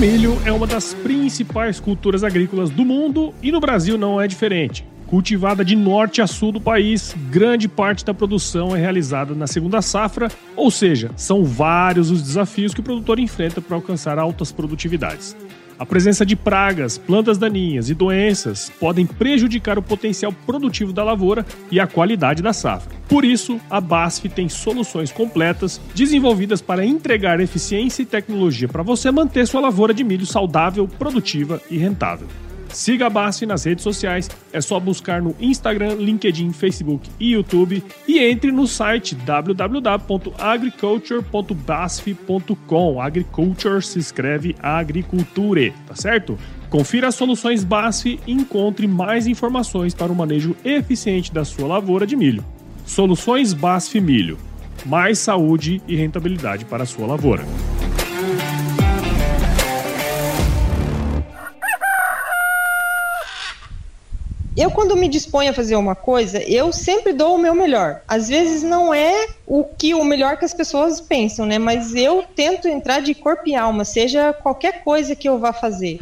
milho é uma das principais culturas agrícolas do mundo e no Brasil não é diferente. Cultivada de norte a sul do país, grande parte da produção é realizada na segunda safra, ou seja, são vários os desafios que o produtor enfrenta para alcançar altas produtividades. A presença de pragas, plantas daninhas e doenças podem prejudicar o potencial produtivo da lavoura e a qualidade da safra. Por isso, a BASF tem soluções completas desenvolvidas para entregar eficiência e tecnologia para você manter sua lavoura de milho saudável, produtiva e rentável. Siga a BASF nas redes sociais, é só buscar no Instagram, LinkedIn, Facebook e YouTube e entre no site www.agriculture.basf.com. Agriculture se escreve agriculture, tá certo? Confira as soluções BASF e encontre mais informações para o manejo eficiente da sua lavoura de milho. Soluções BASF Milho. Mais saúde e rentabilidade para a sua lavoura. Eu quando me disponho a fazer uma coisa, eu sempre dou o meu melhor. Às vezes não é o que o melhor que as pessoas pensam, né? Mas eu tento entrar de corpo e alma, seja qualquer coisa que eu vá fazer.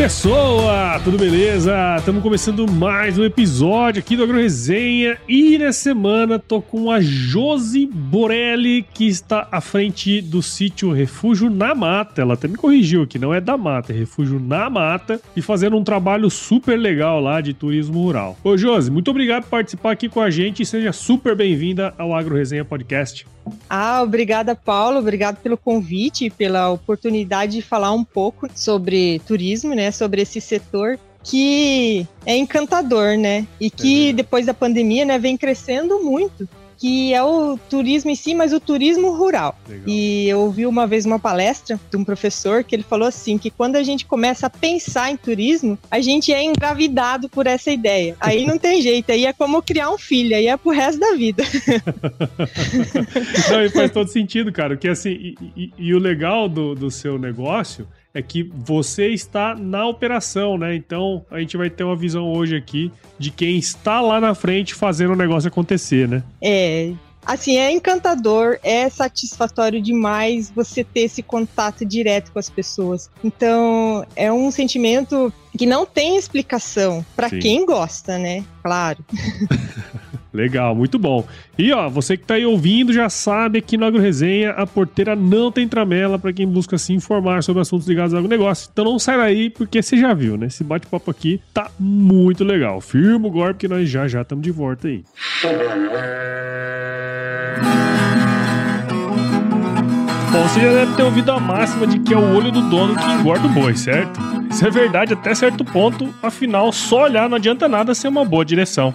Pessoa? Tudo beleza? Estamos começando mais um episódio aqui do Agro Resenha e nessa semana tô com a Josi Borelli, que está à frente do sítio Refúgio na Mata. Ela até me corrigiu aqui, não é da mata, é Refúgio na Mata e fazendo um trabalho super legal lá de turismo rural. Ô Josi, muito obrigado por participar aqui com a gente e seja super bem-vinda ao Agro Resenha Podcast. Ah, obrigada, Paulo. Obrigado pelo convite e pela oportunidade de falar um pouco sobre turismo, né? Sobre esse setor que é encantador, né? E que é. depois da pandemia, né, vem crescendo muito que é o turismo em si, mas o turismo rural. Legal. E eu ouvi uma vez uma palestra de um professor que ele falou assim que quando a gente começa a pensar em turismo, a gente é engravidado por essa ideia. Aí não tem jeito, aí é como criar um filho, aí é pro resto da vida. não, e faz todo sentido, cara, porque assim, e, e, e o legal do, do seu negócio é que você está na operação, né? Então a gente vai ter uma visão hoje aqui de quem está lá na frente fazendo o negócio acontecer, né? É. Assim, é encantador, é satisfatório demais você ter esse contato direto com as pessoas. Então, é um sentimento que não tem explicação para quem gosta, né? Claro. Legal, muito bom. E ó, você que tá aí ouvindo já sabe aqui no Agro Resenha a porteira não tem tramela para quem busca se informar sobre assuntos ligados ao negócio. Então não sai daí porque você já viu, né? Esse bate-papo aqui tá muito legal. Firma o golpe que nós já já estamos de volta aí. Bom, você já deve ter ouvido a máxima de que é o olho do dono que engorda o boi, certo? Isso é verdade até certo ponto, afinal, só olhar não adianta nada ser uma boa direção.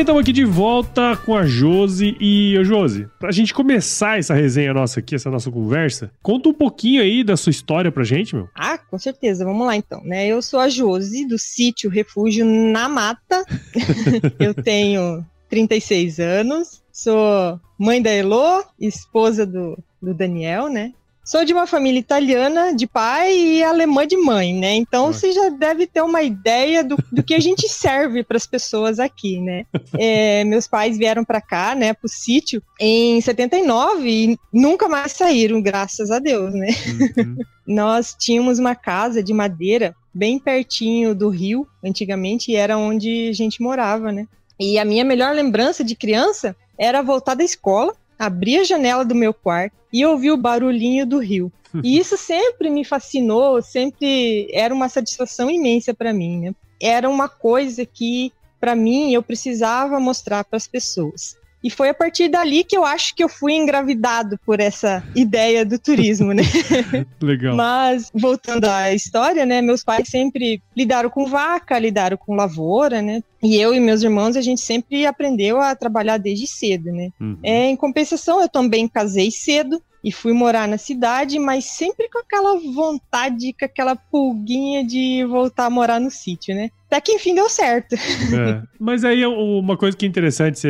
Bem, estamos aqui de volta com a Josi. E, ô Josi, pra gente começar essa resenha nossa aqui, essa nossa conversa, conta um pouquinho aí da sua história pra gente, meu. Ah, com certeza. Vamos lá então, né? Eu sou a Josi, do sítio Refúgio na Mata. eu tenho 36 anos, sou mãe da Elo, esposa do, do Daniel, né? Sou de uma família italiana de pai e alemã de mãe, né? Então você já deve ter uma ideia do, do que a gente serve para as pessoas aqui, né? É, meus pais vieram para cá, né, pro sítio em 79 e nunca mais saíram, graças a Deus, né? Uhum. Nós tínhamos uma casa de madeira bem pertinho do rio, antigamente, e era onde a gente morava, né? E a minha melhor lembrança de criança era voltar da escola, abrir a janela do meu quarto e ouvir o barulhinho do rio. E isso sempre me fascinou, sempre era uma satisfação imensa para mim, né? Era uma coisa que, para mim, eu precisava mostrar para as pessoas. E foi a partir dali que eu acho que eu fui engravidado por essa ideia do turismo, né? Legal. Mas, voltando à história, né? Meus pais sempre lidaram com vaca, lidaram com lavoura, né? E eu e meus irmãos, a gente sempre aprendeu a trabalhar desde cedo, né? Uhum. É, em compensação, eu também casei cedo, e fui morar na cidade, mas sempre com aquela vontade, com aquela pulguinha de voltar a morar no sítio, né? Até que enfim deu certo. É. Mas aí uma coisa que é interessante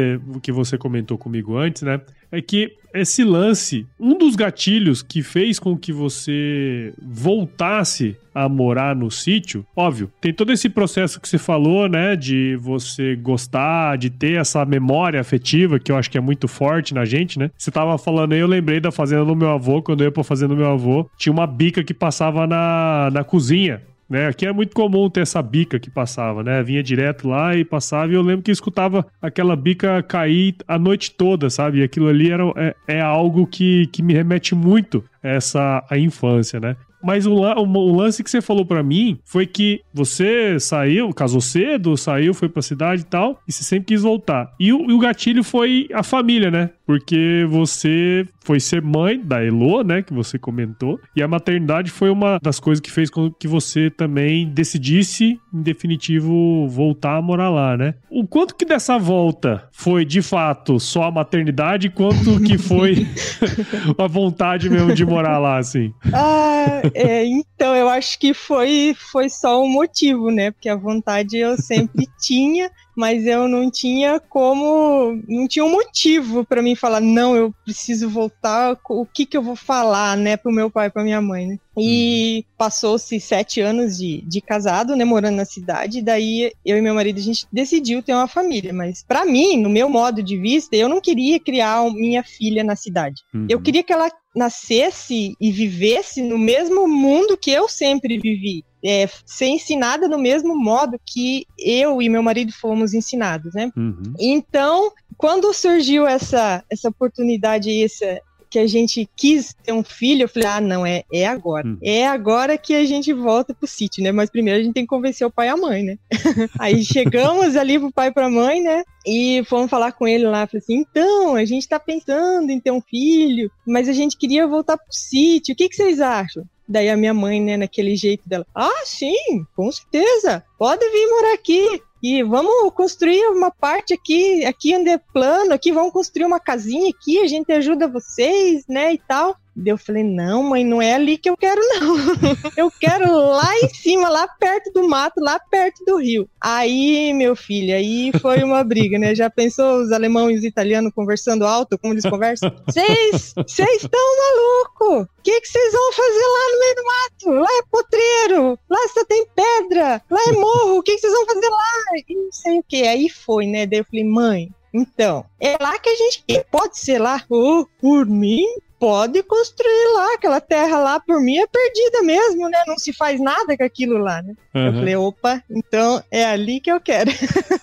que você comentou comigo antes, né? É que esse lance, um dos gatilhos que fez com que você voltasse a morar no sítio, óbvio, tem todo esse processo que você falou, né, de você gostar, de ter essa memória afetiva, que eu acho que é muito forte na gente, né? Você tava falando aí, eu lembrei da fazenda do meu avô, quando eu ia pra fazenda do meu avô, tinha uma bica que passava na, na cozinha né? Aqui é muito comum ter essa bica que passava, né? Vinha direto lá e passava, e eu lembro que escutava aquela bica cair a noite toda, sabe? E aquilo ali era, é, é algo que, que me remete muito a essa a infância, né? Mas o, o, o, lance que você falou para mim foi que você saiu, casou cedo, saiu, foi pra cidade e tal, e você sempre quis voltar. E o, e o gatilho foi a família, né? Porque você foi ser mãe da Elo, né? Que você comentou. E a maternidade foi uma das coisas que fez com que você também decidisse, em definitivo, voltar a morar lá, né? O quanto que dessa volta foi, de fato, só a maternidade, quanto que foi a vontade mesmo de morar lá, assim? Ah, é, então, eu acho que foi, foi só um motivo, né? Porque a vontade eu sempre tinha, mas eu não tinha como, não tinha um motivo para mim falar, não, eu preciso voltar, o que que eu vou falar, né, pro meu pai, pra minha mãe, né? E uhum. passou-se sete anos de, de casado, né, morando na cidade, daí eu e meu marido, a gente decidiu ter uma família, mas para mim, no meu modo de vista, eu não queria criar minha filha na cidade. Uhum. Eu queria que ela nascesse e vivesse no mesmo mundo que eu sempre vivi. É, ser ensinada no mesmo modo que eu e meu marido fomos ensinados, né? Uhum. Então, quando surgiu essa, essa oportunidade, essa, que a gente quis ter um filho, eu falei, ah, não, é, é agora. Hum. É agora que a gente volta pro sítio, né? Mas primeiro a gente tem que convencer o pai e a mãe, né? Aí chegamos ali pro pai e pra mãe, né? E fomos falar com ele lá, falei assim, então, a gente tá pensando em ter um filho, mas a gente queria voltar pro sítio, o que, que vocês acham? Daí a minha mãe, né, naquele jeito dela, ah, sim, com certeza, pode vir morar aqui e vamos construir uma parte aqui, aqui onde é plano, aqui vamos construir uma casinha aqui, a gente ajuda vocês, né, e tal. Eu falei, não, mãe, não é ali que eu quero, não. eu quero lá em cima, lá perto do mato, lá perto do rio. Aí, meu filho, aí foi uma briga, né? Já pensou os alemães e os italianos conversando alto, como eles conversam? Vocês estão maluco? O que vocês vão fazer lá no meio do mato? Lá é potreiro, lá só tem pedra, lá é morro, o que vocês vão fazer lá? E não sei o que. Aí foi, né? Daí eu falei, mãe, então, é lá que a gente pode ser lá. Oh, por mim, pode construir lá, aquela terra lá por mim é perdida mesmo, né? Não se faz nada com aquilo lá, né? Uhum. Eu falei, opa, então é ali que eu quero.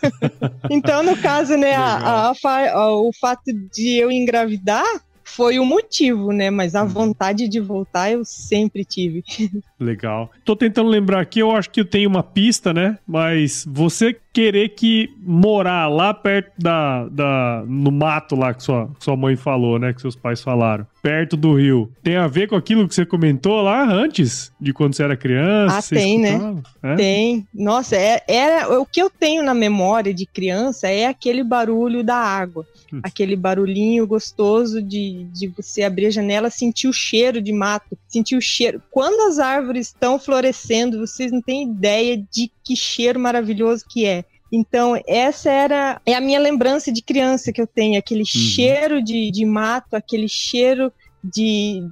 então, no caso, né, a, a, a, o fato de eu engravidar foi o motivo, né? Mas a uhum. vontade de voltar eu sempre tive. Legal. Tô tentando lembrar aqui, eu acho que eu tenho uma pista, né? Mas você querer que morar lá perto da, da no mato lá que sua, sua mãe falou, né? Que seus pais falaram, perto do rio, tem a ver com aquilo que você comentou lá antes, de quando você era criança? Ah, tem, né? É? Tem. Nossa, é, era o que eu tenho na memória de criança é aquele barulho da água, hum. aquele barulhinho gostoso de, de você abrir a janela, sentir o cheiro de mato, sentir o cheiro. Quando as árvores estão florescendo, vocês não têm ideia de que cheiro maravilhoso que é. Então, essa era é a minha lembrança de criança que eu tenho, aquele uhum. cheiro de, de mato, aquele cheiro de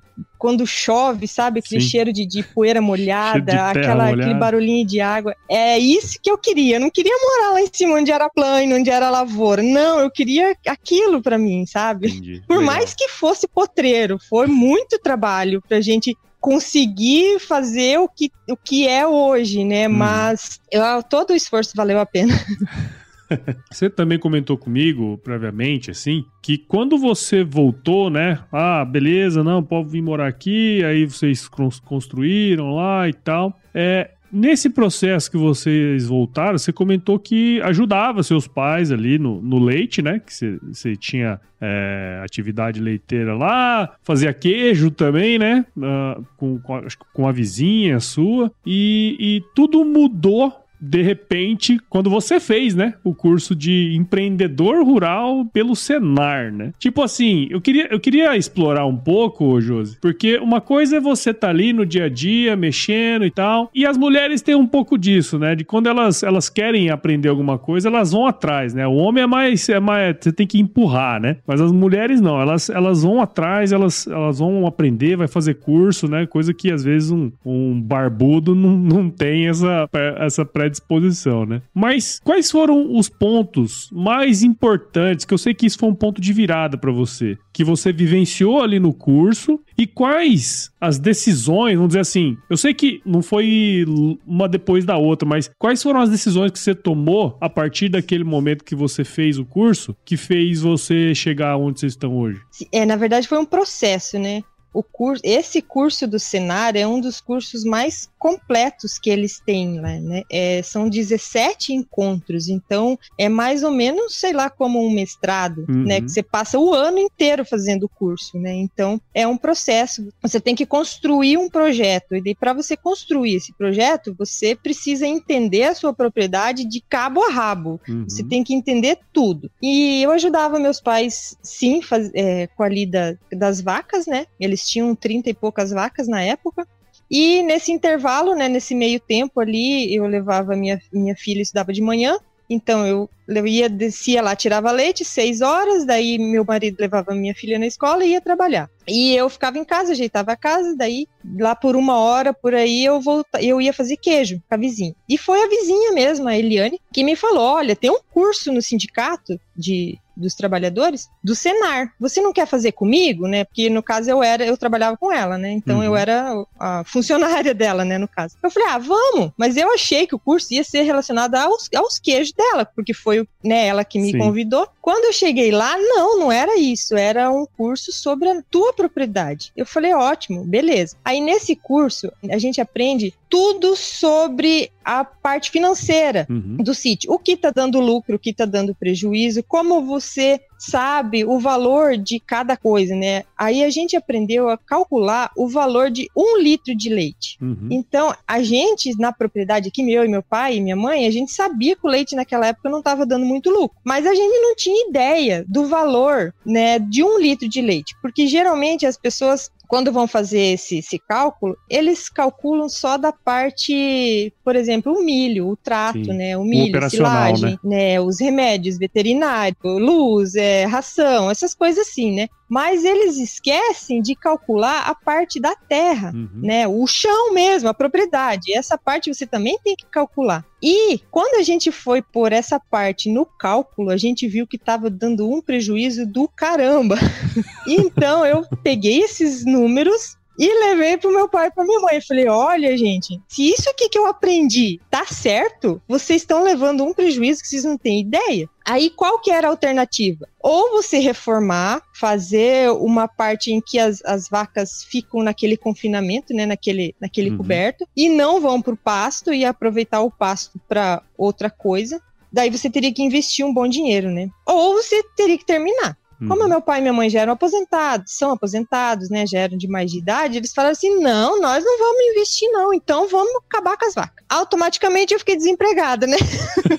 quando chove, sabe? Aquele Sim. cheiro de, de poeira molhada, de aquela, molhada. aquele barulhinho de água. É isso que eu queria. Eu não queria morar lá em cima onde era plano, onde era lavoura. Não, eu queria aquilo para mim, sabe? Entendi. Por Legal. mais que fosse potreiro, foi muito trabalho pra gente conseguir fazer o que, o que é hoje, né? Hum. Mas eu, todo o esforço valeu a pena. Você também comentou comigo, previamente, assim, que quando você voltou, né? Ah, beleza, não, pode vir morar aqui, aí vocês construíram lá e tal. É, Nesse processo que vocês voltaram, você comentou que ajudava seus pais ali no, no leite, né? Que você, você tinha é, atividade leiteira lá, fazia queijo também, né? Uh, com, com, a, com a vizinha sua. E, e tudo mudou de repente, quando você fez, né, o curso de empreendedor rural pelo Senar, né? Tipo assim, eu queria, eu queria explorar um pouco, Josi, porque uma coisa é você tá ali no dia a dia, mexendo e tal, e as mulheres têm um pouco disso, né? De quando elas, elas querem aprender alguma coisa, elas vão atrás, né? O homem é mais, é mais, você tem que empurrar, né? Mas as mulheres não, elas, elas vão atrás, elas, elas vão aprender, vai fazer curso, né? Coisa que às vezes um, um barbudo não, não tem essa, essa pré predisposição, né? Mas quais foram os pontos mais importantes, que eu sei que isso foi um ponto de virada para você, que você vivenciou ali no curso e quais as decisões, vamos dizer assim, eu sei que não foi uma depois da outra, mas quais foram as decisões que você tomou a partir daquele momento que você fez o curso que fez você chegar onde vocês estão hoje? É, na verdade foi um processo, né? o curso, esse curso do Senar é um dos cursos mais completos que eles têm lá, né? É, são 17 encontros, então é mais ou menos, sei lá, como um mestrado, uhum. né? Que você passa o ano inteiro fazendo o curso, né? Então é um processo. Você tem que construir um projeto e para você construir esse projeto, você precisa entender a sua propriedade de cabo a rabo. Uhum. Você tem que entender tudo. E eu ajudava meus pais, sim, faz, é, com a lida das vacas, né? Eles tinham 30 e poucas vacas na época. E nesse intervalo, né, nesse meio tempo ali, eu levava minha, minha filha, estudava de manhã, então eu, eu ia, descia lá, tirava leite, seis horas, daí meu marido levava minha filha na escola e ia trabalhar. E eu ficava em casa, ajeitava a casa, daí lá por uma hora, por aí, eu volta, eu ia fazer queijo com a vizinha. E foi a vizinha mesmo, a Eliane, que me falou: olha, tem um curso no sindicato de dos trabalhadores do Senar. Você não quer fazer comigo, né? Porque no caso eu era, eu trabalhava com ela, né? Então uhum. eu era a funcionária dela, né, no caso. Eu falei: "Ah, vamos". Mas eu achei que o curso ia ser relacionado aos, aos queijos dela, porque foi, né, ela que me Sim. convidou. Quando eu cheguei lá, não, não era isso, era um curso sobre a tua propriedade. Eu falei: "Ótimo, beleza". Aí nesse curso a gente aprende tudo sobre a parte financeira uhum. do sítio. O que está dando lucro, o que está dando prejuízo, como você sabe o valor de cada coisa, né? Aí a gente aprendeu a calcular o valor de um litro de leite. Uhum. Então, a gente, na propriedade aqui, meu e meu pai e minha mãe, a gente sabia que o leite naquela época não estava dando muito lucro. Mas a gente não tinha ideia do valor, né, de um litro de leite. Porque geralmente as pessoas quando vão fazer esse, esse, cálculo, eles calculam só da parte, por exemplo, o milho, o trato, Sim. né? O milho, a silagem, né? né? Os remédios veterinários, luz, é, ração, essas coisas assim, né? Mas eles esquecem de calcular a parte da terra, uhum. né? O chão mesmo, a propriedade. Essa parte você também tem que calcular. E quando a gente foi por essa parte no cálculo, a gente viu que estava dando um prejuízo do caramba. então eu peguei esses números e levei pro meu pai e pra minha mãe. Falei: olha, gente, se isso aqui que eu aprendi tá certo, vocês estão levando um prejuízo que vocês não têm ideia. Aí qual que era a alternativa? Ou você reformar, fazer uma parte em que as, as vacas ficam naquele confinamento, né, naquele, naquele uhum. coberto, e não vão para o pasto e aproveitar o pasto para outra coisa. Daí você teria que investir um bom dinheiro, né? Ou você teria que terminar. Como uhum. meu pai e minha mãe já eram aposentados, são aposentados, né, já eram de mais de idade, eles falaram assim: não, nós não vamos investir, não, então vamos acabar com as vacas. Automaticamente eu fiquei desempregada, né?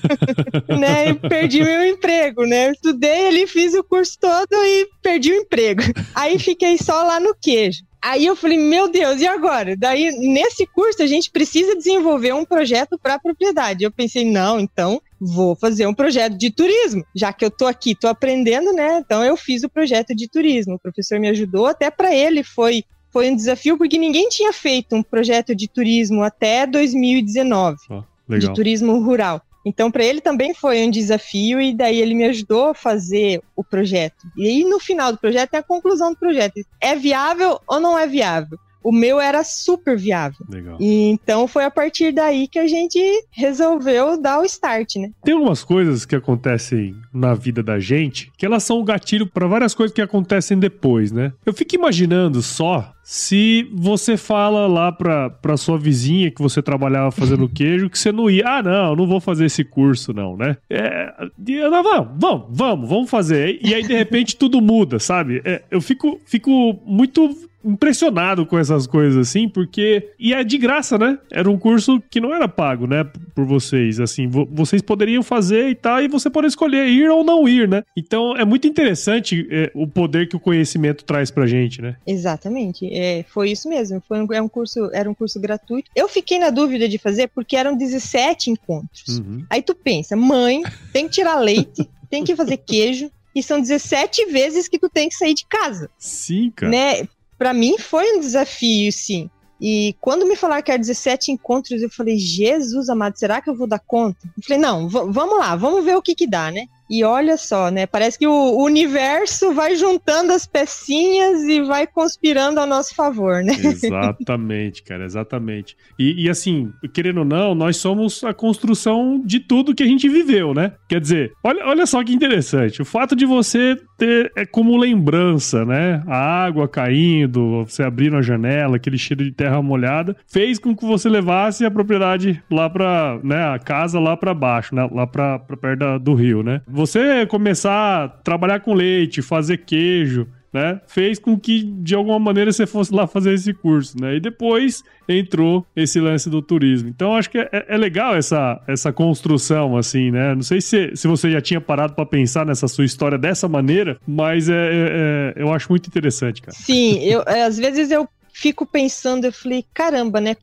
né? E perdi meu emprego, né? Eu estudei ali, fiz o curso todo e perdi o emprego. Aí fiquei só lá no queijo. Aí eu falei, meu Deus, e agora? Daí, nesse curso, a gente precisa desenvolver um projeto para a propriedade. Eu pensei, não, então vou fazer um projeto de turismo. Já que eu tô aqui, tô aprendendo, né? Então eu fiz o projeto de turismo. O professor me ajudou, até para ele foi foi um desafio porque ninguém tinha feito um projeto de turismo até 2019, oh, de turismo rural. Então, para ele também foi um desafio e daí ele me ajudou a fazer o projeto. E aí, no final do projeto, tem a conclusão do projeto. É viável ou não é viável? O meu era super viável. Legal. E então foi a partir daí que a gente resolveu dar o start, né? Tem algumas coisas que acontecem na vida da gente que elas são o gatilho para várias coisas que acontecem depois, né? Eu fico imaginando só se você fala lá pra, pra sua vizinha que você trabalhava fazendo queijo, que você não ia, ah, não, não vou fazer esse curso, não, né? É, não, vamos, vamos, vamos, vamos fazer. E aí, de repente, tudo muda, sabe? É, eu fico, fico muito impressionado com essas coisas assim, porque. E é de graça, né? Era um curso que não era pago, né? Por vocês. Assim, vo vocês poderiam fazer e tal, e você pode escolher ir ou não ir, né? Então é muito interessante é, o poder que o conhecimento traz pra gente, né? Exatamente. É, foi isso mesmo. Foi um, é um curso, era um curso gratuito. Eu fiquei na dúvida de fazer porque eram 17 encontros. Uhum. Aí tu pensa, mãe, tem que tirar leite, tem que fazer queijo, e são 17 vezes que tu tem que sair de casa. Sim, cara. Né? Para mim foi um desafio, sim. E quando me falaram que era 17 encontros, eu falei, Jesus amado, será que eu vou dar conta? Eu falei, não, vamos lá, vamos ver o que que dá, né? E olha só, né? Parece que o universo vai juntando as pecinhas e vai conspirando a nosso favor, né? Exatamente, cara, exatamente. E, e, assim, querendo ou não, nós somos a construção de tudo que a gente viveu, né? Quer dizer, olha, olha só que interessante. O fato de você ter é como lembrança, né? A água caindo, você abrindo a janela, aquele cheiro de terra molhada, fez com que você levasse a propriedade lá para, né? A casa lá para baixo, né? Lá para perto do rio, né? Você começar a trabalhar com leite, fazer queijo, né? Fez com que de alguma maneira você fosse lá fazer esse curso, né? E depois entrou esse lance do turismo. Então acho que é, é legal essa, essa construção, assim, né? Não sei se, se você já tinha parado para pensar nessa sua história dessa maneira, mas é, é, é, eu acho muito interessante, cara. Sim, eu, é, às vezes eu fico pensando, eu falei, caramba, né?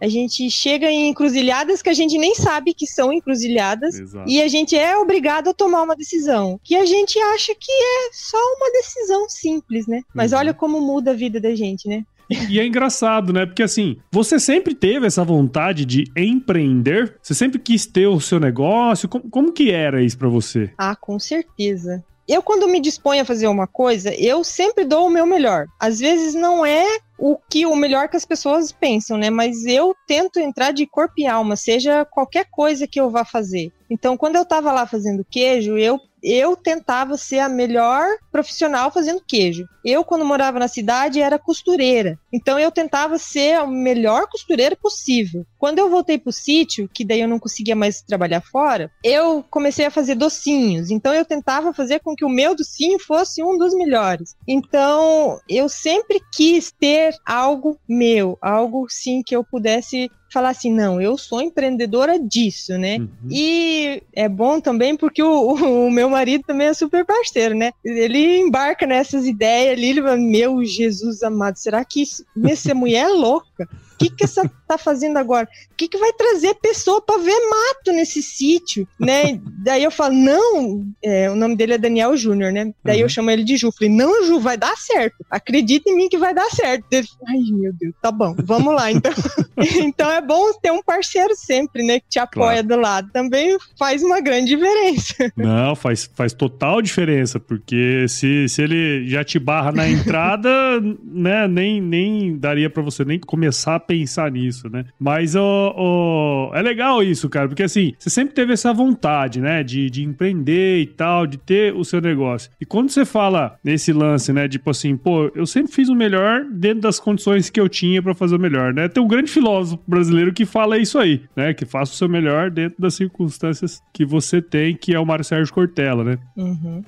A gente chega em encruzilhadas que a gente nem sabe que são encruzilhadas Exato. e a gente é obrigado a tomar uma decisão que a gente acha que é só uma decisão simples, né? Mas uhum. olha como muda a vida da gente, né? E, e, é engraçado, né? Porque assim, você sempre teve essa vontade de empreender? Você sempre quis ter o seu negócio? Como, como que era isso para você? Ah, com certeza eu, quando me disponho a fazer uma coisa, eu sempre dou o meu melhor. Às vezes não é o que o melhor que as pessoas pensam, né? Mas eu tento entrar de corpo e alma, seja qualquer coisa que eu vá fazer. Então, quando eu estava lá fazendo queijo, eu eu tentava ser a melhor profissional fazendo queijo. Eu, quando morava na cidade, era costureira. Então, eu tentava ser a melhor costureira possível. Quando eu voltei pro sítio, que daí eu não conseguia mais trabalhar fora, eu comecei a fazer docinhos. Então, eu tentava fazer com que o meu docinho fosse um dos melhores. Então, eu sempre quis ter algo meu, algo sim que eu pudesse falar assim, não, eu sou empreendedora disso, né? Uhum. E é bom também porque o, o, meu marido também é super parceiro, né? Ele embarca nessas ideias ali, ele fala, meu Jesus amado, será que isso, essa mulher é louca? O que, que essa tá fazendo agora? O que, que vai trazer pessoa para ver mato nesse sítio, né? Daí eu falo, não, é, o nome dele é Daniel Júnior, né? Daí uhum. eu chamo ele de Ju. Falei, não, Ju, vai dar certo. Acredita em mim que vai dar certo. Ele, Ai, meu Deus, tá bom, vamos lá, então. então é bom ter um parceiro sempre, né? Que te apoia claro. do lado. Também faz uma grande diferença. Não, faz, faz total diferença, porque se, se ele já te barra na entrada, né, nem, nem daria para você nem começar a pensar nisso, né? Mas oh, oh, é legal isso, cara, porque assim, você sempre teve essa vontade, né, de, de empreender e tal, de ter o seu negócio. E quando você fala nesse lance, né, tipo assim, pô, eu sempre fiz o melhor dentro das condições que eu tinha para fazer o melhor, né? Tem um grande filósofo brasileiro que fala isso aí, né, que faça o seu melhor dentro das circunstâncias que você tem, que é o Mário Sérgio Cortella, né? Uhum.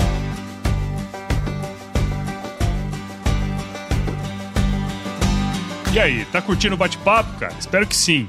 E aí, tá curtindo o bate-papo, cara? Espero que sim.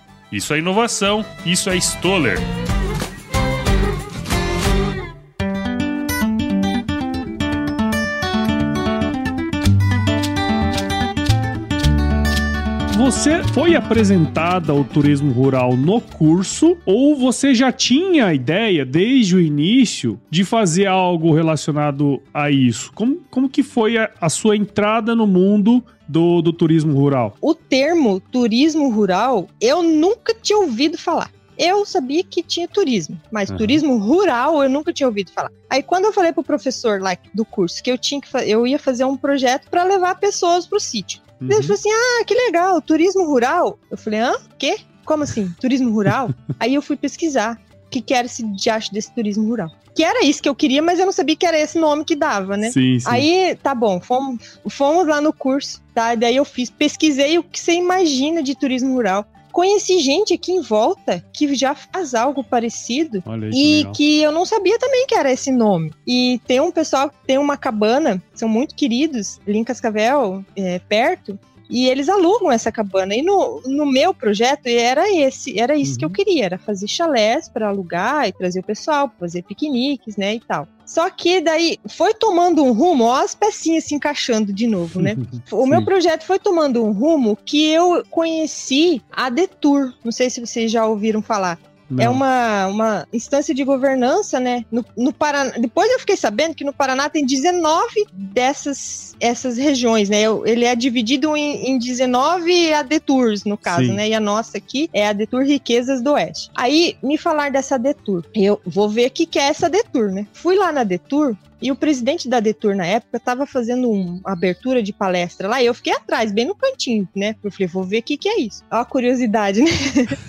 Isso é inovação, isso é Stoller. Você foi apresentada ao turismo rural no curso ou você já tinha a ideia desde o início de fazer algo relacionado a isso? Como, como que foi a, a sua entrada no mundo do, do turismo rural? O termo turismo rural eu nunca tinha ouvido falar eu sabia que tinha turismo, mas uhum. turismo rural eu nunca tinha ouvido falar. Aí quando eu falei pro professor lá do curso que eu tinha que eu ia fazer um projeto para levar pessoas pro sítio. Uhum. Ele falou assim: "Ah, que legal, turismo rural". Eu falei: "Hã? Quê? Como assim? Turismo rural?". Aí eu fui pesquisar o que que era esse diacho desse turismo rural. Que era isso que eu queria, mas eu não sabia que era esse nome que dava, né? Sim, sim. Aí, tá bom, fomos, fomos lá no curso, tá? Daí eu fiz, pesquisei o que você imagina de turismo rural conheci gente aqui em volta que já faz algo parecido e legal. que eu não sabia também que era esse nome. E tem um pessoal que tem uma cabana, são muito queridos, ali em Cascavel, é, perto, e eles alugam essa cabana. E no, no meu projeto era esse, era isso uhum. que eu uhum. queria, era fazer chalés para alugar e trazer o pessoal, fazer piqueniques, né, e tal. Só que daí foi tomando um rumo, ó, as pecinhas se encaixando de novo, né? o meu projeto foi tomando um rumo que eu conheci a Detour. Não sei se vocês já ouviram falar. É Não. É uma, uma instância de governança, né? No, no Paraná. Depois eu fiquei sabendo que no Paraná tem 19 dessas essas regiões, né? Ele é dividido em, em 19 ADETURs, no caso, Sim. né? E a nossa aqui é a Detur Riquezas do Oeste. Aí, me falar dessa Detur. Eu vou ver o que, que é essa Detur, né? Fui lá na Detur, e o presidente da Detour na época estava fazendo uma abertura de palestra lá e eu fiquei atrás, bem no cantinho, né? Eu falei, vou ver o que, que é isso. Ó, a curiosidade, né?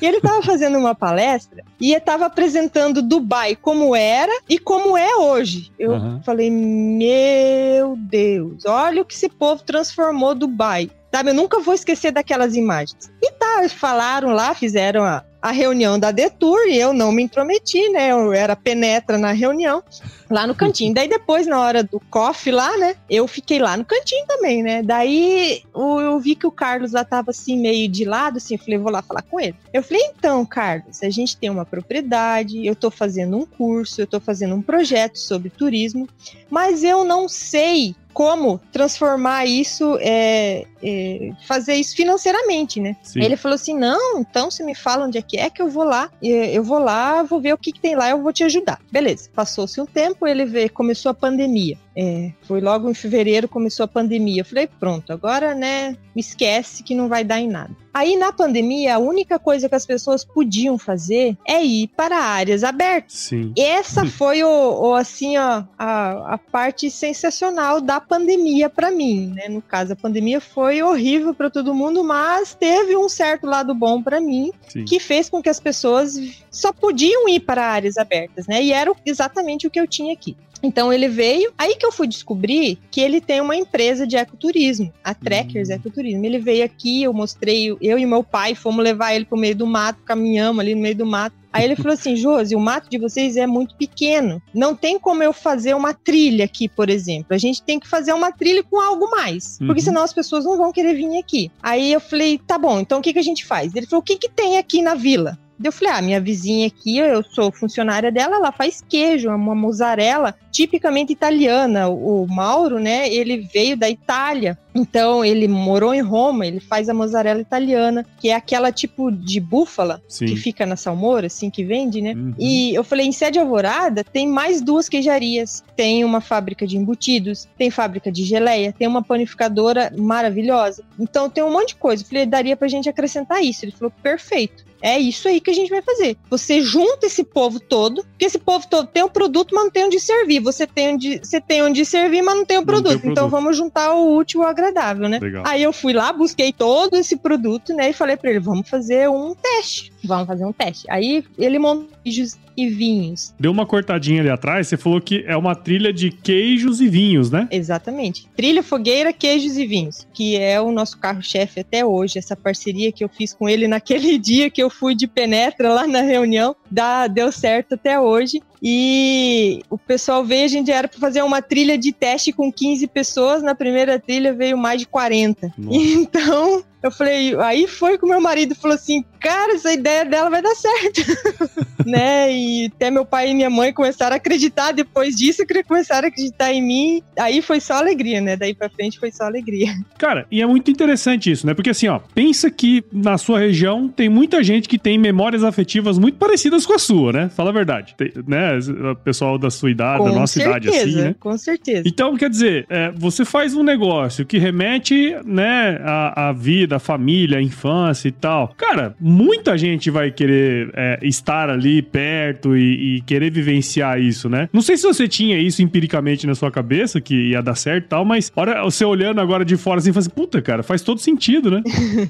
e ele estava fazendo uma palestra e estava apresentando Dubai como era e como é hoje. Eu uhum. falei, meu Deus, olha o que esse povo transformou Dubai. Sabe, eu nunca vou esquecer daquelas imagens. E tá, falaram lá, fizeram a, a reunião da Detour e eu não me intrometi, né? Eu era penetra na reunião, lá no cantinho. Daí depois, na hora do coffee lá, né? Eu fiquei lá no cantinho também, né? Daí eu vi que o Carlos lá tava assim, meio de lado, assim, eu falei, vou lá falar com ele. Eu falei, então, Carlos, a gente tem uma propriedade, eu tô fazendo um curso, eu tô fazendo um projeto sobre turismo, mas eu não sei como transformar isso, é, é, fazer isso financeiramente, né? Ele falou assim: não, então você me fala onde é que é que eu vou lá, eu vou lá, vou ver o que, que tem lá, eu vou te ajudar. Beleza, passou-se um tempo, ele vê, começou a pandemia. É, foi logo em fevereiro, começou a pandemia. Eu falei, pronto, agora, né, me esquece que não vai dar em nada. Aí, na pandemia, a única coisa que as pessoas podiam fazer é ir para áreas abertas. Sim. Essa foi, o, o assim, ó, a, a parte sensacional da pandemia para mim, né? No caso, a pandemia foi horrível para todo mundo, mas teve um certo lado bom para mim, Sim. que fez com que as pessoas só podiam ir para áreas abertas, né? E era exatamente o que eu tinha aqui. Então ele veio, aí que eu fui descobrir que ele tem uma empresa de ecoturismo, a Trekkers uhum. Ecoturismo. Ele veio aqui, eu mostrei, eu e meu pai fomos levar ele pro meio do mato, caminhamos ali no meio do mato. Aí ele falou assim: Josi, o mato de vocês é muito pequeno. Não tem como eu fazer uma trilha aqui, por exemplo. A gente tem que fazer uma trilha com algo mais. Porque uhum. senão as pessoas não vão querer vir aqui. Aí eu falei: tá bom, então o que, que a gente faz? Ele falou: o que, que tem aqui na vila? Eu falei, ah, minha vizinha aqui, eu sou funcionária dela, ela faz queijo, uma mussarela tipicamente italiana. O Mauro, né, ele veio da Itália. Então, ele morou em Roma, ele faz a mozzarella italiana, que é aquela tipo de búfala Sim. que fica na salmoura, assim, que vende, né? Uhum. E eu falei, em Sede Alvorada tem mais duas queijarias. Tem uma fábrica de embutidos, tem fábrica de geleia, tem uma panificadora maravilhosa. Então, tem um monte de coisa. Eu falei, daria pra gente acrescentar isso. Ele falou, perfeito. É isso aí que a gente vai fazer. Você junta esse povo todo, porque esse povo todo tem o um produto, mas não tem onde servir. Você tem onde, você tem onde servir, mas não tem o produto. Tem o então produto. vamos juntar o útil ao agradável, né? Legal. Aí eu fui lá, busquei todo esse produto, né? E falei para ele: vamos fazer um teste. Vamos fazer um teste. Aí ele montou e vinhos. Deu uma cortadinha ali atrás, você falou que é uma trilha de queijos e vinhos, né? Exatamente. Trilha Fogueira, Queijos e Vinhos, que é o nosso carro-chefe até hoje, essa parceria que eu fiz com ele naquele dia que eu fui de penetra lá na reunião, dá, deu certo até hoje. E o pessoal veio, a gente era para fazer uma trilha de teste com 15 pessoas, na primeira trilha veio mais de 40. Nossa. Então, eu falei, aí foi com meu marido falou assim: "Cara, essa ideia dela vai dar certo". né? E até meu pai e minha mãe começaram a acreditar depois disso, que começaram a acreditar em mim. Aí foi só alegria, né? Daí para frente foi só alegria. Cara, e é muito interessante isso, né? Porque assim, ó, pensa que na sua região tem muita gente que tem memórias afetivas muito parecidas com a sua, né? Fala a verdade, tem, né? O pessoal da sua idade, com da nossa certeza, idade assim, né? Com certeza. Então, quer dizer, é, você faz um negócio que remete, né, a, a vida, a família, a infância e tal. Cara, muita gente vai querer é, estar ali perto e, e, querer vivenciar isso, né? Não sei se você tinha isso empiricamente na sua cabeça, que ia dar certo e tal, mas olha, você olhando agora de fora assim, faz assim, puta, cara, faz todo sentido, né?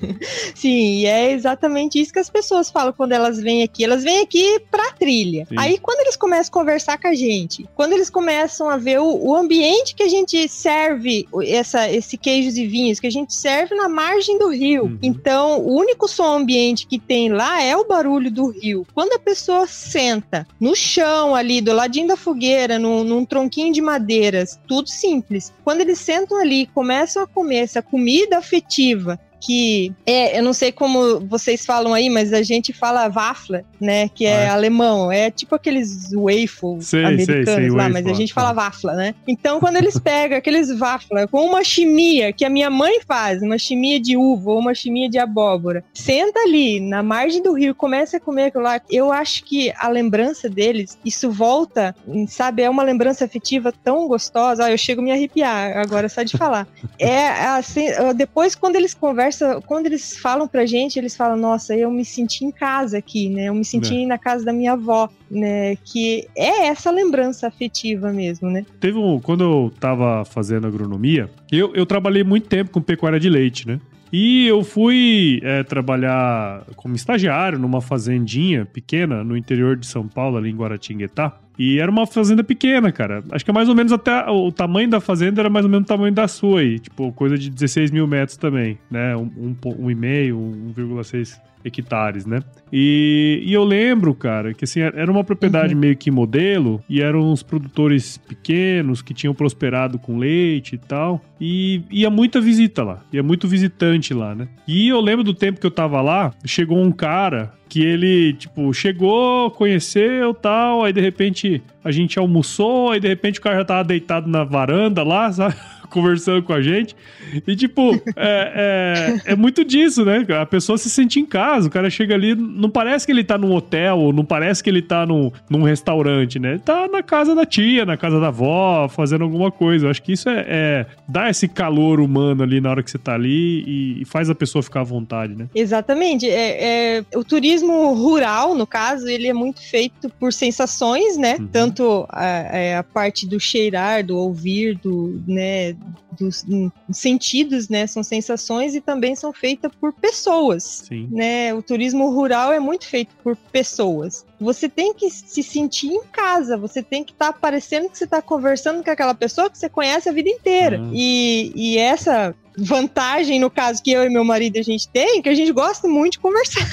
Sim, e é exatamente isso que as pessoas falam quando elas vêm aqui. Elas vêm aqui pra trilha. Sim. Aí quando eles começam a conversar com a gente, quando eles começam a ver o, o ambiente que a gente serve essa, esse queijos e vinhos, que a gente serve na margem do rio. Uhum. Então, o único som ambiente que tem lá é o barulho do rio. Quando a pessoa senta no chão ali, do ladinho da fogueira, num, num tronquinho de madeiras, tudo simples. Quando eles sentam ali, começam a comer essa comida afetiva que é, eu não sei como vocês falam aí, mas a gente fala wafla, né? Que é, ah, alemão. É tipo aqueles waffles sei, americanos sei, sei, lá, waffle, mas a gente fala wafla, né? Então, quando eles pegam aqueles wafla com uma chimia que a minha mãe faz, uma chimia de uva ou uma chimia de abóbora, senta ali na margem do rio, começa a comer aquilo lá, eu acho que a lembrança deles, isso volta, sabe? É uma lembrança afetiva tão gostosa. Ah, eu chego a me arrepiar agora só de falar. É assim, depois quando eles conversam conversa, quando eles falam pra gente, eles falam, nossa, eu me senti em casa aqui, né? Eu me senti é. na casa da minha avó, né? Que é essa lembrança afetiva mesmo, né? Teve um, quando eu tava fazendo agronomia, eu, eu trabalhei muito tempo com pecuária de leite, né? E eu fui é, trabalhar como estagiário numa fazendinha pequena no interior de São Paulo, ali em Guaratinguetá. E era uma fazenda pequena, cara. Acho que é mais ou menos até o tamanho da fazenda era mais ou menos o tamanho da sua aí. Tipo, coisa de 16 mil metros também, né? Um, um, um e meio, 1,6 hectares, né? E, e, eu lembro, cara, que assim, era uma propriedade uhum. meio que modelo e eram uns produtores pequenos que tinham prosperado com leite e tal. E ia muita visita lá, ia muito visitante lá, né? E eu lembro do tempo que eu tava lá, chegou um cara que ele, tipo, chegou, conheceu tal, aí de repente a gente almoçou, aí de repente o cara já tava deitado na varanda lá, sabe? conversando com a gente. E, tipo, é, é, é, muito disso, né? A pessoa se sente em casa, o cara chega ali, não parece que ele tá num hotel, não parece que ele tá num, num restaurante, né? Ele tá na casa da tia, na casa da avó, fazendo alguma coisa. Eu acho que isso é, é dá esse calor humano ali na hora que você tá ali e, e faz a pessoa ficar à vontade, né? Exatamente. É, é, o turismo rural, no caso, ele é muito feito por sensações, né? Uhum. Tanto a, é, a parte do cheirar, do ouvir, do, né, dos sentidos, né? São sensações e também são feitas por pessoas. Sim. Né? O turismo rural é muito feito por pessoas. Você tem que se sentir em casa, você tem que estar tá parecendo que você está conversando com aquela pessoa que você conhece a vida inteira. Uhum. E, e essa vantagem, no caso que eu e meu marido a gente tem, que a gente gosta muito de conversar.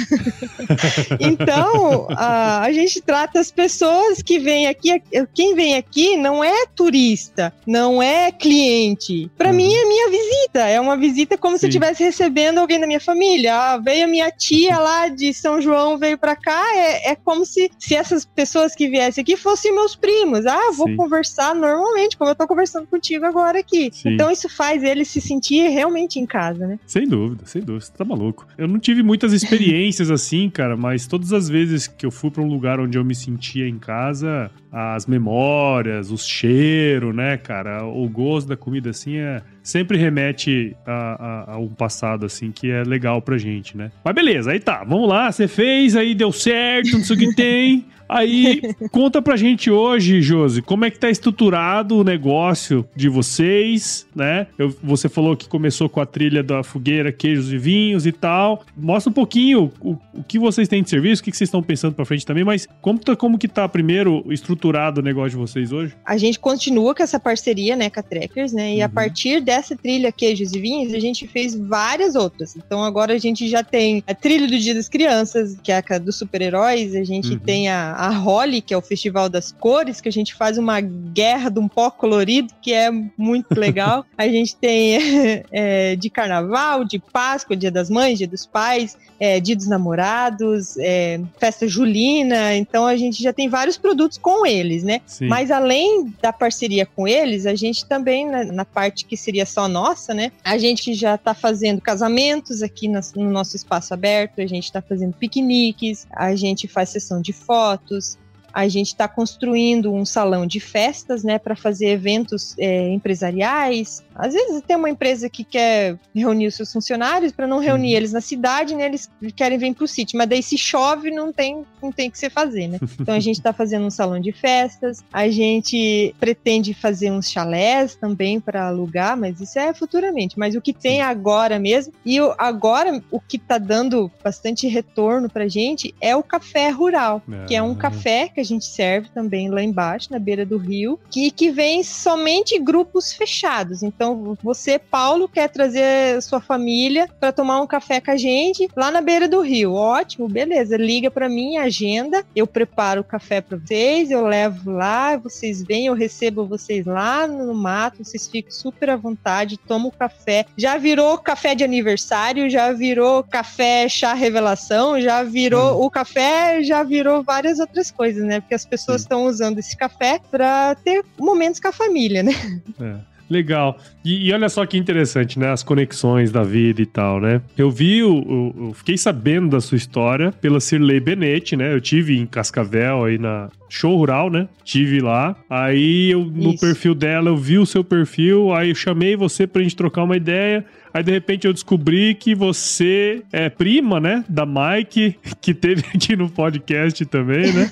então, a, a gente trata as pessoas que vêm aqui, quem vem aqui não é turista, não é cliente. Para uhum. mim é minha visita, é uma visita como Sim. se eu estivesse recebendo alguém da minha família. Ah, veio a minha tia lá de São João, veio para cá, é, é como se, se essas pessoas que viessem aqui fossem meus primos. Ah, vou Sim. conversar normalmente, como eu tô conversando contigo agora aqui. Sim. Então isso faz ele se sentir realmente em casa, né? Sem dúvida, sem dúvida. Você tá maluco. Eu não tive muitas experiências assim, cara, mas todas as vezes que eu fui para um lugar onde eu me sentia em casa, as memórias, os cheiros, né, cara, o gosto da comida assim é sempre remete a, a, a, um passado assim que é legal pra gente, né? Mas beleza, aí tá, vamos lá, você fez, aí deu certo, não sei o que tem. Aí, conta pra gente hoje, Josi, como é que tá estruturado o negócio de vocês, né? Eu, você falou que começou com a trilha da fogueira, queijos e vinhos e tal. Mostra um pouquinho o, o que vocês têm de serviço, o que, que vocês estão pensando pra frente também, mas como, tá, como que tá primeiro estruturado o negócio de vocês hoje? A gente continua com essa parceria, né, com a Trekkers, né? E uhum. a partir dessa trilha queijos e vinhos, a gente fez várias outras. Então agora a gente já tem a trilha do Dia das Crianças, que é a dos super-heróis, a gente uhum. tem a a Holly, que é o Festival das Cores, que a gente faz uma guerra de um pó colorido, que é muito legal. a gente tem é, de carnaval, de Páscoa, Dia das Mães, Dia dos Pais, é, Dia dos Namorados, é, Festa Julina. Então a gente já tem vários produtos com eles, né? Sim. Mas além da parceria com eles, a gente também, na, na, parte que seria só nossa, né? A gente já está fazendo casamentos aqui no, no nosso espaço aberto, a gente está fazendo piqueniques, a gente faz sessão de fotos eventos. A gente está construindo um salão de festas, né, para fazer eventos é, empresariais, às vezes tem uma empresa que quer reunir os seus funcionários para não reunir uhum. eles na cidade, né? Eles querem vir para o sítio, mas daí se chove não tem não tem que se fazer, né? Então a gente está fazendo um salão de festas, a gente pretende fazer uns chalés também para alugar, mas isso é futuramente. Mas o que tem agora mesmo e agora o que está dando bastante retorno para gente é o café rural, é. que é um café que a gente serve também lá embaixo na beira do rio, que que vem somente grupos fechados. Então você, Paulo, quer trazer sua família para tomar um café com a gente lá na beira do rio. Ótimo, beleza. Liga para mim, agenda. Eu preparo o café para vocês, eu levo lá, vocês vêm, eu recebo vocês lá no mato, vocês ficam super à vontade, tomam o café. Já virou café de aniversário, já virou café chá revelação, já virou hum. o café, já virou várias outras coisas, né? Porque as pessoas estão usando esse café para ter momentos com a família, né? É. Legal. E, e, olha só que interessante, né? As conexões da vida e tal, né? Eu vi, o, eu fiquei sabendo da sua história pela Cirlei Benetti, né? Eu tive em Cascavel aí na show rural, né? Tive lá. Aí eu, no Isso. perfil dela, eu vi o seu perfil, aí eu chamei você pra gente trocar uma ideia. Aí de repente eu descobri que você é prima, né? Da Mike, que teve aqui no podcast também, né?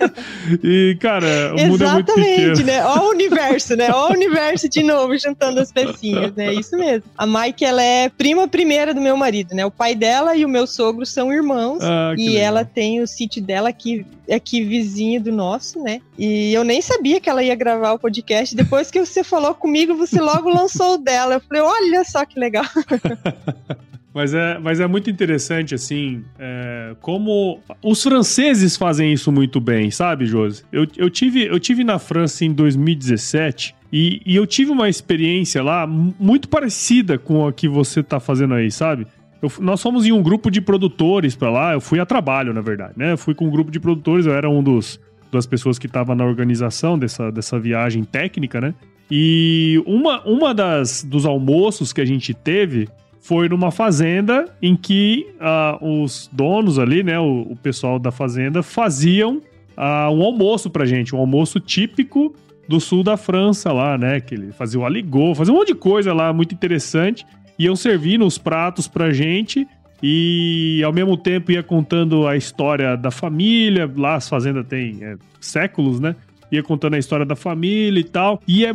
e, cara, o mundo é muito pequeno. Exatamente, né? Ó o universo, né? Ó o universo de novo, juntando as pecinhas, né? Isso mesmo. A Mike, ela é prima primeira do meu marido, né? O pai dela e o meu sogro são irmãos. Ah, e legal. ela tem o sítio dela aqui, aqui vizinho do nosso, né? E eu nem sabia que ela ia gravar o podcast. Depois que você falou comigo, você logo lançou o dela. Eu falei, olha só que legal legal. Mas é, mas é muito interessante, assim, é, como os franceses fazem isso muito bem, sabe, Josi? Eu, eu, tive, eu tive na França em 2017 e, e eu tive uma experiência lá muito parecida com a que você tá fazendo aí, sabe? Eu, nós fomos em um grupo de produtores para lá, eu fui a trabalho, na verdade, né? Eu fui com um grupo de produtores, eu era um dos das pessoas que estava na organização dessa, dessa viagem técnica, né? E uma, uma das dos almoços que a gente teve foi numa fazenda em que uh, os donos ali, né, o, o pessoal da fazenda, faziam uh, um almoço pra gente, um almoço típico do sul da França lá, né, que ele fazia o aligot, fazia um monte de coisa lá muito interessante, iam servindo os pratos pra gente e ao mesmo tempo ia contando a história da família, lá as fazendas têm é, séculos, né, ia contando a história da família e tal. E é,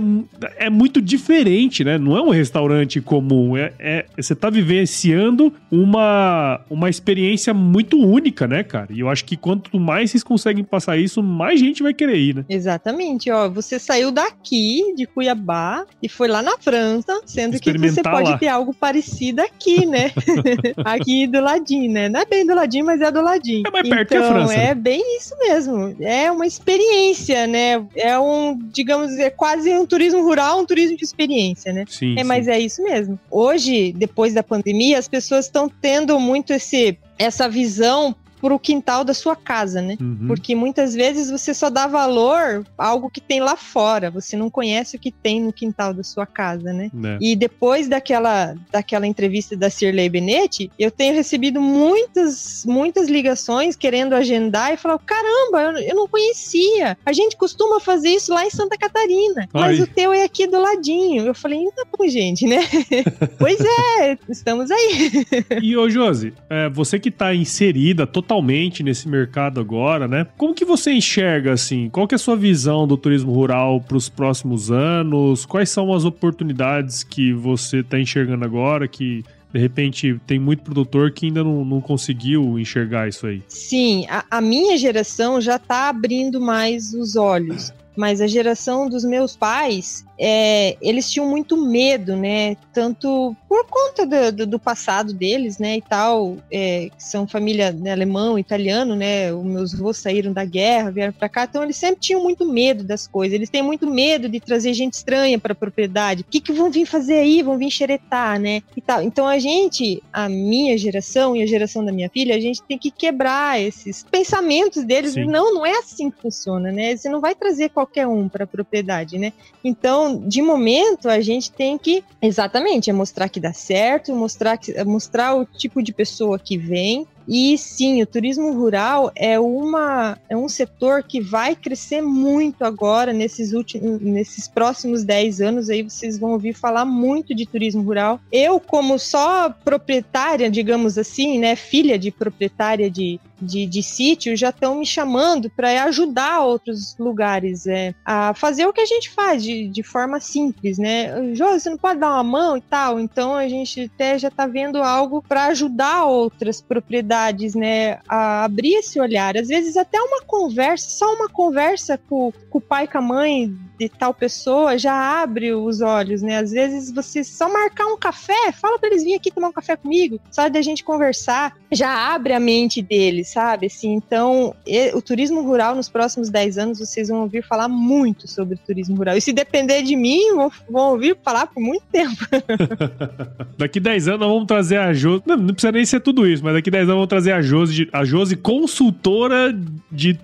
é muito diferente, né? Não é um restaurante comum. É, é, você tá vivenciando uma, uma experiência muito única, né, cara? E eu acho que quanto mais vocês conseguem passar isso, mais gente vai querer ir, né? Exatamente, ó. Você saiu daqui, de Cuiabá, e foi lá na França, sendo que você pode lá. ter algo parecido aqui, né? aqui do ladinho, né? Não é bem do ladinho, mas é do ladinho. É mais perto então, que a então, França. É bem isso mesmo. É uma experiência, né? É um, digamos, é quase um turismo rural, um turismo de experiência, né? Sim. É, mas é isso mesmo. Hoje, depois da pandemia, as pessoas estão tendo muito esse essa visão pro quintal da sua casa, né? Uhum. Porque muitas vezes você só dá valor a algo que tem lá fora, você não conhece o que tem no quintal da sua casa, né? É. E depois daquela, daquela entrevista da Cirlei Benetti, eu tenho recebido muitas, muitas ligações querendo agendar e falar: caramba, eu, eu não conhecia. A gente costuma fazer isso lá em Santa Catarina, mas o teu é aqui do ladinho. Eu falei, então, gente, né? pois é, estamos aí. e ô Josi, é, você que tá inserida totalmente totalmente nesse mercado agora, né? Como que você enxerga assim? Qual que é a sua visão do turismo rural para os próximos anos? Quais são as oportunidades que você está enxergando agora que de repente tem muito produtor que ainda não, não conseguiu enxergar isso aí. Sim, a, a minha geração já está abrindo mais os olhos. Mas a geração dos meus pais, é, eles tinham muito medo, né? Tanto por conta do, do, do passado deles, né? E tal, é, que são família né, alemão, italiano, né? Os meus avós saíram da guerra, vieram para cá, então eles sempre tinham muito medo das coisas. Eles têm muito medo de trazer gente estranha para a propriedade. O que, que vão vir fazer aí? Vão vir xeretar, né? E tal. Então a gente, a minha geração e a geração da minha filha, a gente tem que quebrar esses pensamentos deles. Sim. Não, não é assim que funciona, né? Você não vai trazer qualquer um para a propriedade, né? Então de momento, a gente tem que, exatamente, é mostrar que dá certo, mostrar, que, mostrar o tipo de pessoa que vem, e sim, o turismo rural é, uma, é um setor que vai crescer muito agora, nesses, últimos, nesses próximos 10 anos. Aí vocês vão ouvir falar muito de turismo rural. Eu, como só proprietária, digamos assim, né, filha de proprietária de, de, de sítio, já estão me chamando para ajudar outros lugares é, a fazer o que a gente faz de, de forma simples, né? Jô, você não pode dar uma mão e tal. Então a gente até já está vendo algo para ajudar outras propriedades né, a abrir esse olhar. Às vezes até uma conversa, só uma conversa com, com o pai, com a mãe de tal pessoa já abre os olhos, né? Às vezes você só marcar um café, fala para eles virem aqui tomar um café comigo, só da gente conversar, já abre a mente deles, sabe? Assim, então, o turismo rural nos próximos 10 anos vocês vão ouvir falar muito sobre turismo rural. E se depender de mim, vão, vão ouvir falar por muito tempo. daqui 10 anos nós vamos trazer a Jo. Não, não precisa nem ser tudo isso, mas daqui 10 anos vamos trazer a Josi, a Josi consultora de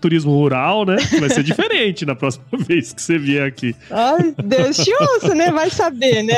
turismo rural, né? Vai ser diferente na próxima vez que você vier aqui. Ai, Deus te ouça, né? Vai saber, né?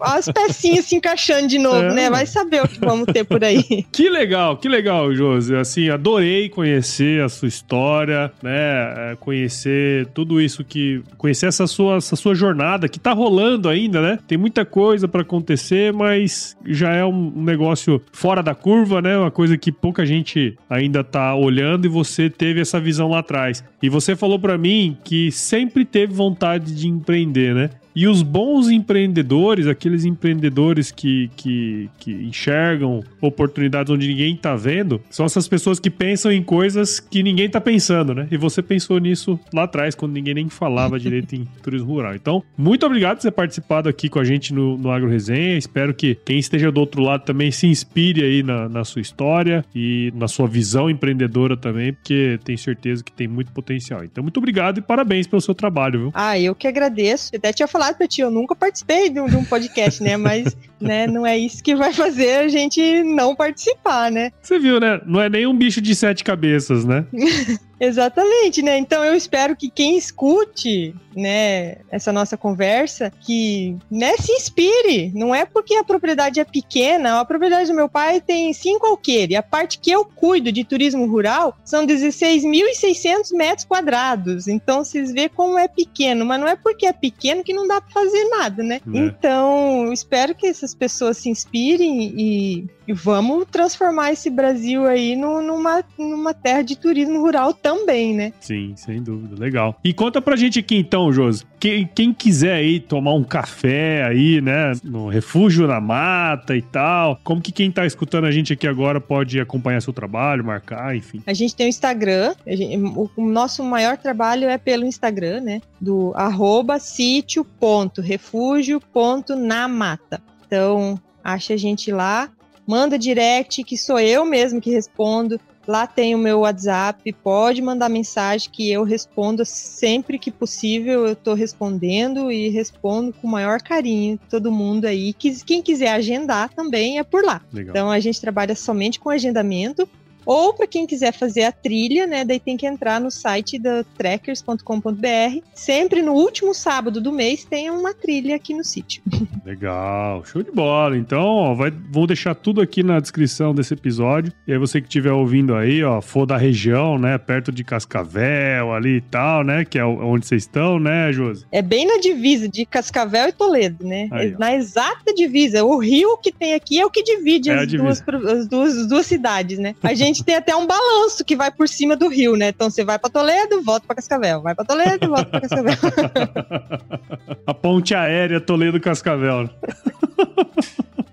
As pecinhas se encaixando de novo, é. né? Vai saber o que vamos ter por aí. Que legal, que legal, Josi. Assim, adorei conhecer a sua história, né? É, conhecer tudo isso que. Conhecer essa sua, essa sua jornada que tá rolando ainda, né? Tem muita coisa para acontecer, mas já é um negócio fora da curva, né? Uma coisa que pouca gente ainda tá olhando e você teve essa visão lá atrás. E você falou para mim que sempre teve vontade de empreender, né? E os bons empreendedores, aqueles empreendedores que, que, que enxergam oportunidades onde ninguém está vendo, são essas pessoas que pensam em coisas que ninguém está pensando, né? E você pensou nisso lá atrás, quando ninguém nem falava direito em turismo rural. Então, muito obrigado por ter participado aqui com a gente no, no Agro Resenha. Espero que quem esteja do outro lado também se inspire aí na, na sua história e na sua visão empreendedora também, porque tenho certeza que tem muito potencial. Então, muito obrigado e parabéns pelo seu trabalho, viu? Ah, eu que agradeço. Eu até tinha falado falado pra ti, eu nunca participei de um, de um podcast, né? Mas né, não é isso que vai fazer a gente não participar, né? Você viu, né? Não é nem um bicho de sete cabeças, né? Exatamente, né? Então eu espero que quem escute, né, essa nossa conversa, que, né, se inspire. Não é porque a propriedade é pequena, a propriedade do meu pai tem cinco alqueires. A parte que eu cuido de turismo rural são 16.600 metros quadrados. Então vocês vê como é pequeno, mas não é porque é pequeno que não dá para fazer nada, né? É. Então, eu espero que essas pessoas se inspirem e, e vamos transformar esse Brasil aí no, numa, numa terra de turismo rural também, né? Sim, sem dúvida. Legal. E conta pra gente aqui então, Josi. Quem, quem quiser aí tomar um café aí, né? No Refúgio na Mata e tal. Como que quem tá escutando a gente aqui agora pode acompanhar seu trabalho, marcar, enfim? A gente tem o Instagram. Gente, o, o, nosso maior trabalho é pelo Instagram, né? Do arroba sítio.refúgio.namata. Então, acha a gente lá, manda direct, que sou eu mesmo que respondo. Lá tem o meu WhatsApp, pode mandar mensagem que eu respondo sempre que possível. Eu estou respondendo e respondo com o maior carinho todo mundo aí. Quem quiser agendar também é por lá. Legal. Então a gente trabalha somente com agendamento. Ou para quem quiser fazer a trilha, né, daí tem que entrar no site da trackers.com.br. Sempre no último sábado do mês tem uma trilha aqui no sítio. Legal, show de bola. Então, ó, vai, vou deixar tudo aqui na descrição desse episódio. E aí você que estiver ouvindo aí, ó, for da região, né, perto de Cascavel ali e tal, né, que é onde vocês estão, né, Josi? É bem na divisa de Cascavel e Toledo, né? Aí, na exata divisa. O rio que tem aqui é o que divide é as, duas, as, duas, as duas cidades, né? A gente gente tem até um balanço que vai por cima do rio, né? Então você vai para Toledo, volta para Cascavel. Vai para Toledo, volta para Cascavel. A ponte aérea Toledo-Cascavel.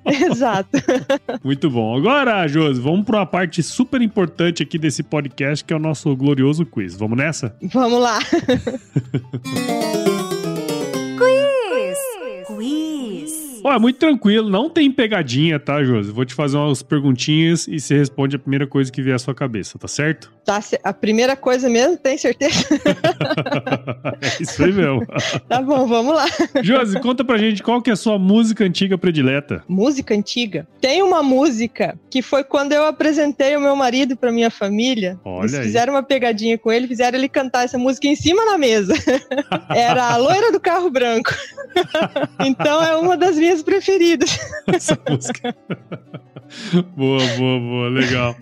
Exato. Muito bom. Agora, Josi, vamos para uma parte super importante aqui desse podcast, que é o nosso glorioso quiz. Vamos nessa? Vamos lá. Ó, é muito tranquilo, não tem pegadinha, tá, Josi? Vou te fazer umas perguntinhas e você responde a primeira coisa que vier à sua cabeça, tá certo? Tá, a primeira coisa mesmo, tem certeza? é isso aí mesmo. tá bom, vamos lá. Josi, conta pra gente qual que é a sua música antiga predileta. Música antiga? Tem uma música que foi quando eu apresentei o meu marido pra minha família. Olha Eles aí. fizeram uma pegadinha com ele, fizeram ele cantar essa música em cima da mesa. Era a loira do carro branco. então é uma das minhas minhas preferidas. Essa música. boa, boa, boa, legal.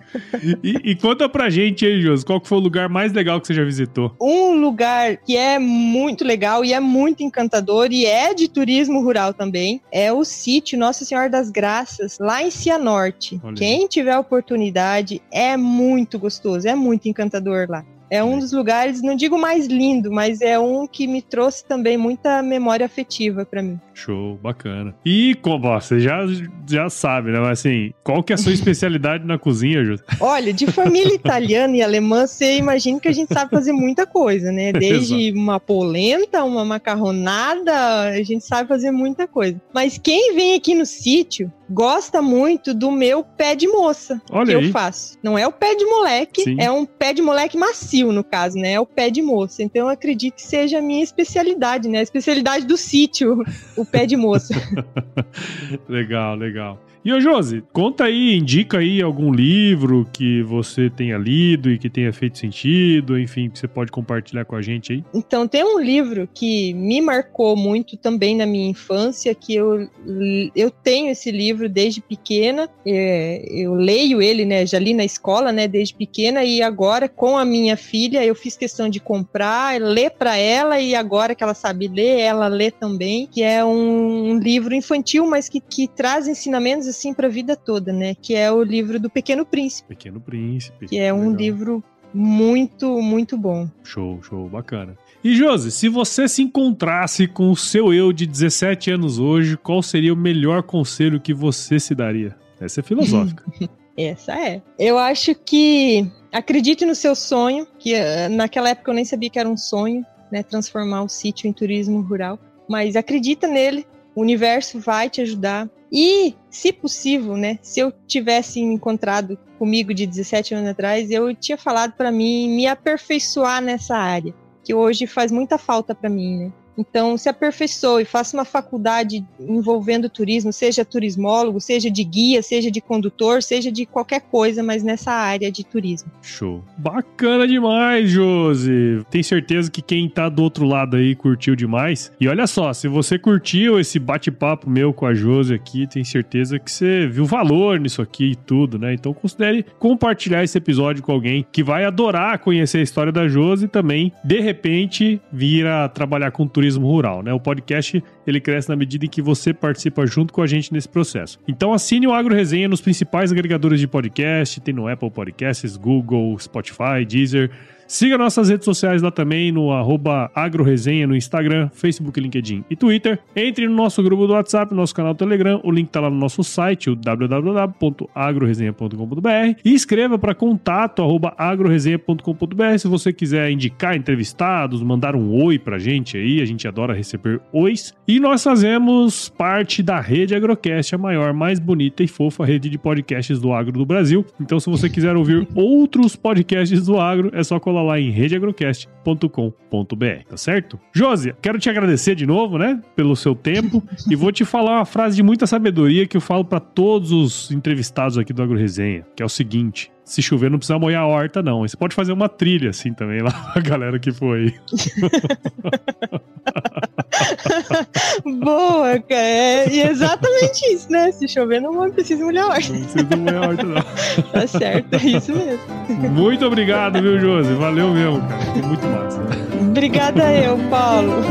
E, e, conta pra gente aí, Josi, qual foi o lugar mais legal que você já visitou? Um lugar que é muito legal e é muito encantador e é de turismo rural também é o sítio Nossa Senhora das Graças, lá em Cianorte. Olha. Quem tiver oportunidade, é muito gostoso, é muito encantador lá. É um dos lugares, não digo mais lindo, mas é um que me trouxe também muita memória afetiva para mim. Show, bacana. E como você já, já sabe, né? Mas assim, qual que é a sua especialidade na cozinha, Júlio? Olha, de família italiana e alemã, você imagina que a gente sabe fazer muita coisa, né? Desde uma polenta, uma macarronada, a gente sabe fazer muita coisa. Mas quem vem aqui no sítio gosta muito do meu pé de moça Olha que aí. eu faço. Não é o pé de moleque, Sim. é um pé de moleque macio, no caso, né? É o pé de moça. Então eu acredito que seja a minha especialidade, né? A especialidade do sítio, o pé de moça. legal, legal. E ô Josi, conta aí, indica aí algum livro que você tenha lido e que tenha feito sentido, enfim, que você pode compartilhar com a gente aí. Então, tem um livro que me marcou muito também na minha infância, que eu, eu tenho esse livro desde pequena, é, eu leio ele, né, já li na escola, né, desde pequena, e agora com a minha filha eu fiz questão de comprar, ler para ela, e agora que ela sabe ler, ela lê também, que é um, um livro infantil, mas que, que traz ensinamentos assim para a vida toda, né? Que é o livro do Pequeno Príncipe. Pequeno Príncipe. Que é um legal. livro muito, muito bom. Show, show, bacana. E Josi, se você se encontrasse com o seu eu de 17 anos hoje, qual seria o melhor conselho que você se daria? Essa é filosófica. Essa é. Eu acho que acredite no seu sonho, que uh, naquela época eu nem sabia que era um sonho, né, transformar o sítio em turismo rural, mas acredita nele, o universo vai te ajudar. E, se possível, né, se eu tivesse encontrado comigo de 17 anos atrás, eu tinha falado para mim me aperfeiçoar nessa área, que hoje faz muita falta para mim, né? Então, se aperfeiçoe, faça uma faculdade envolvendo turismo, seja turismólogo, seja de guia, seja de condutor, seja de qualquer coisa, mas nessa área de turismo. Show. Bacana demais, Josi. Tenho certeza que quem tá do outro lado aí curtiu demais. E olha só, se você curtiu esse bate-papo meu com a Josi aqui, tenho certeza que você viu valor nisso aqui e tudo, né? Então considere compartilhar esse episódio com alguém que vai adorar conhecer a história da Josi e também, de repente, vir a trabalhar com turismo turismo rural, né? O podcast ele cresce na medida em que você participa junto com a gente nesse processo. Então assine o Agro Resenha nos principais agregadores de podcast, tem no Apple Podcasts, Google, Spotify, Deezer. Siga nossas redes sociais lá também, no agroresenha no Instagram, Facebook, LinkedIn e Twitter. Entre no nosso grupo do WhatsApp, no nosso canal Telegram, o link tá lá no nosso site, o www.agroresenha.com.br e escreva para contato arroba agroresenha.com.br se você quiser indicar entrevistados, mandar um oi pra gente aí, a gente adora receber ois. E nós fazemos parte da rede Agrocast, a maior, mais bonita e fofa rede de podcasts do agro do Brasil. Então se você quiser ouvir outros podcasts do agro, é só lá em redeagrocast.com.br, tá certo? Josi, quero te agradecer de novo, né, pelo seu tempo e vou te falar uma frase de muita sabedoria que eu falo para todos os entrevistados aqui do Agro Resenha, que é o seguinte: se chover não precisa molhar a horta, não. Você pode fazer uma trilha assim também lá, a galera que foi. Boa, cara. É exatamente isso, né? Se chover, não precisa molhar a horta. Não precisa molhar a horta, não. tá certo, é isso mesmo. Muito obrigado, viu, Josi? Valeu mesmo, cara. Foi muito massa. Obrigada eu, Paulo.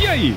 E aí,